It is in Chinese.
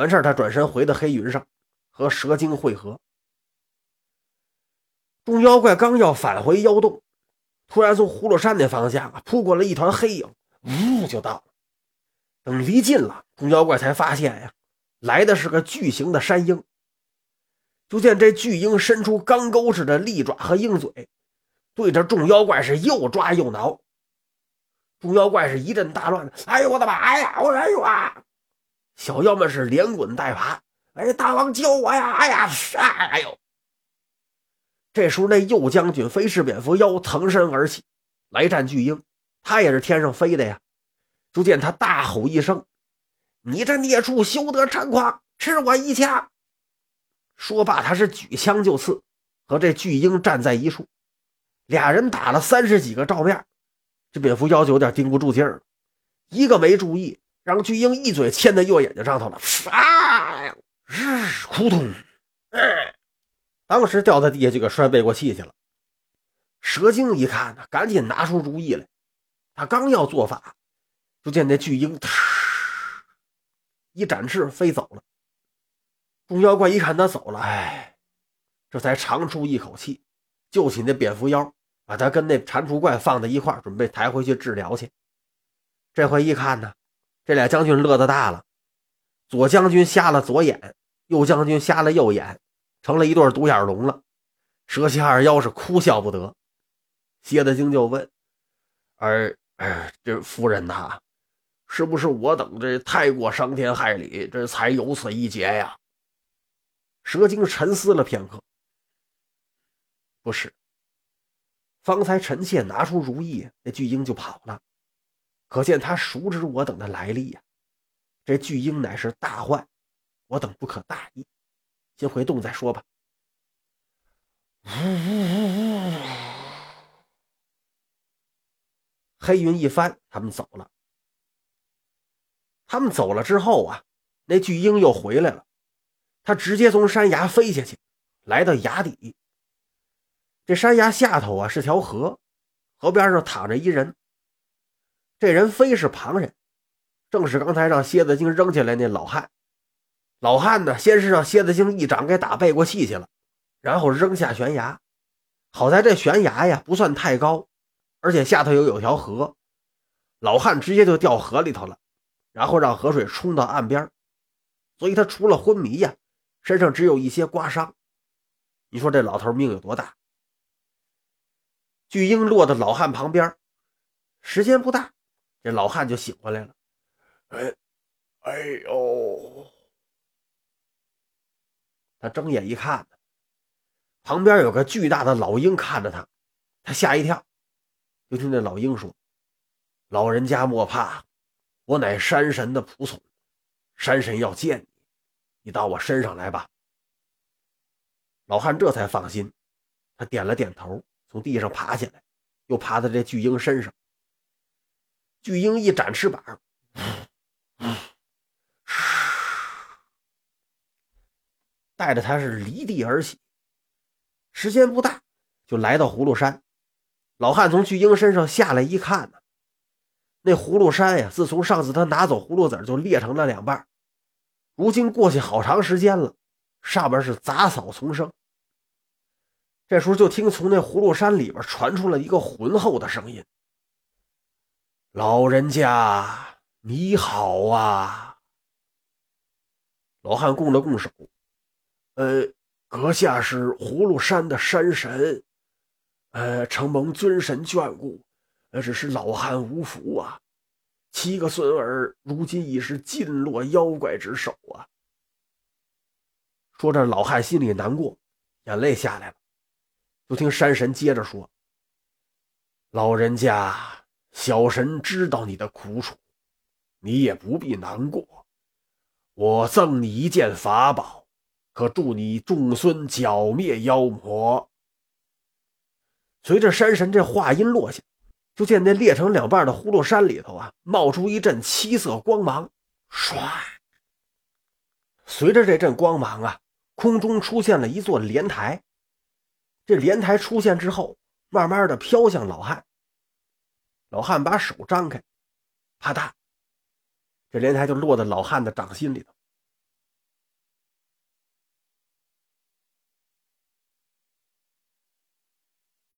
完事儿，他转身回到黑云上，和蛇精会合。众妖怪刚要返回妖洞，突然从葫芦山那方向扑过来一团黑影，呜就到了。等离近了，众妖怪才发现呀，来的是个巨型的山鹰。就见这巨鹰伸出钢钩似的利爪和鹰嘴，对着众妖怪是又抓又挠。众妖怪是一阵大乱，哎呦我的妈呀！我哎呦啊！小妖们是连滚带爬，哎，大王救我呀！哎呀，哎呦！这时候，那右将军飞氏蝙蝠妖腾身而起，来战巨鹰。他也是天上飞的呀。就见他大吼一声：“你这孽畜，休得猖狂，吃我一枪！”说罢，他是举枪就刺，和这巨鹰站在一处，俩人打了三十几个照面。这蝙蝠妖就有点盯不住劲儿了，一个没注意。让巨鹰一嘴嵌在右眼睛上头了，啊！日，扑通！当时掉在地下就给摔背过气去了。蛇精一看，赶紧拿出主意来。他刚要做法，就见那巨鹰一展翅飞走了。众妖怪一看他走了，哎，这才长出一口气，救起那蝙蝠妖，把他跟那蟾蜍怪放在一块准备抬回去治疗去。这回一看呢。这俩将军乐得大了，左将军瞎了左眼，右将军瞎了右眼，成了一对独眼龙了。蛇蝎二妖是哭笑不得。蝎子精就问：“儿，这夫人呐，是不是我等这太过伤天害理，这才有此一劫呀？”蛇精沉思了片刻：“不是，方才臣妾拿出如意，那巨婴就跑了。”可见他熟知我等的来历呀！这巨鹰乃是大患，我等不可大意，先回洞再说吧。呜呜呜！黑云一翻，他们走了。他们走了之后啊，那巨鹰又回来了。他直接从山崖飞下去，来到崖底。这山崖下头啊是条河，河边上躺着一人。这人非是旁人，正是刚才让蝎子精扔下来那老汉。老汉呢，先是让蝎子精一掌给打背过气去了，然后扔下悬崖。好在这悬崖呀不算太高，而且下头又有条河，老汉直接就掉河里头了，然后让河水冲到岸边，所以他除了昏迷呀，身上只有一些刮伤。你说这老头命有多大？巨鹰落到老汉旁边，时间不大。这老汉就醒过来了，哎，哎呦！他睁眼一看，旁边有个巨大的老鹰看着他，他吓一跳。就听那老鹰说：“老人家莫怕，我乃山神的仆从，山神要见你，你到我身上来吧。”老汉这才放心，他点了点头，从地上爬起来，又爬到这巨鹰身上。巨鹰一展翅膀，带着他是离地而起。时间不大，就来到葫芦山。老汉从巨鹰身上下来一看呢，那葫芦山呀，自从上次他拿走葫芦籽就裂成了两半。如今过去好长时间了，上边是杂草丛生。这时候就听从那葫芦山里边传出了一个浑厚的声音。老人家，你好啊！老汉拱了拱手，呃，阁下是葫芦山的山神，呃，承蒙尊神眷顾，呃，只是老汉无福啊，七个孙儿如今已是尽落妖怪之手啊。说着，老汉心里难过，眼泪下来了。就听山神接着说：“老人家。”小神知道你的苦楚，你也不必难过。我赠你一件法宝，可助你众孙剿灭妖魔。随着山神这话音落下，就见那裂成两半的葫芦山里头啊，冒出一阵七色光芒，唰！随着这阵光芒啊，空中出现了一座莲台。这莲台出现之后，慢慢的飘向老汉。老汉把手张开，啪嗒，这莲台就落在老汉的掌心里头。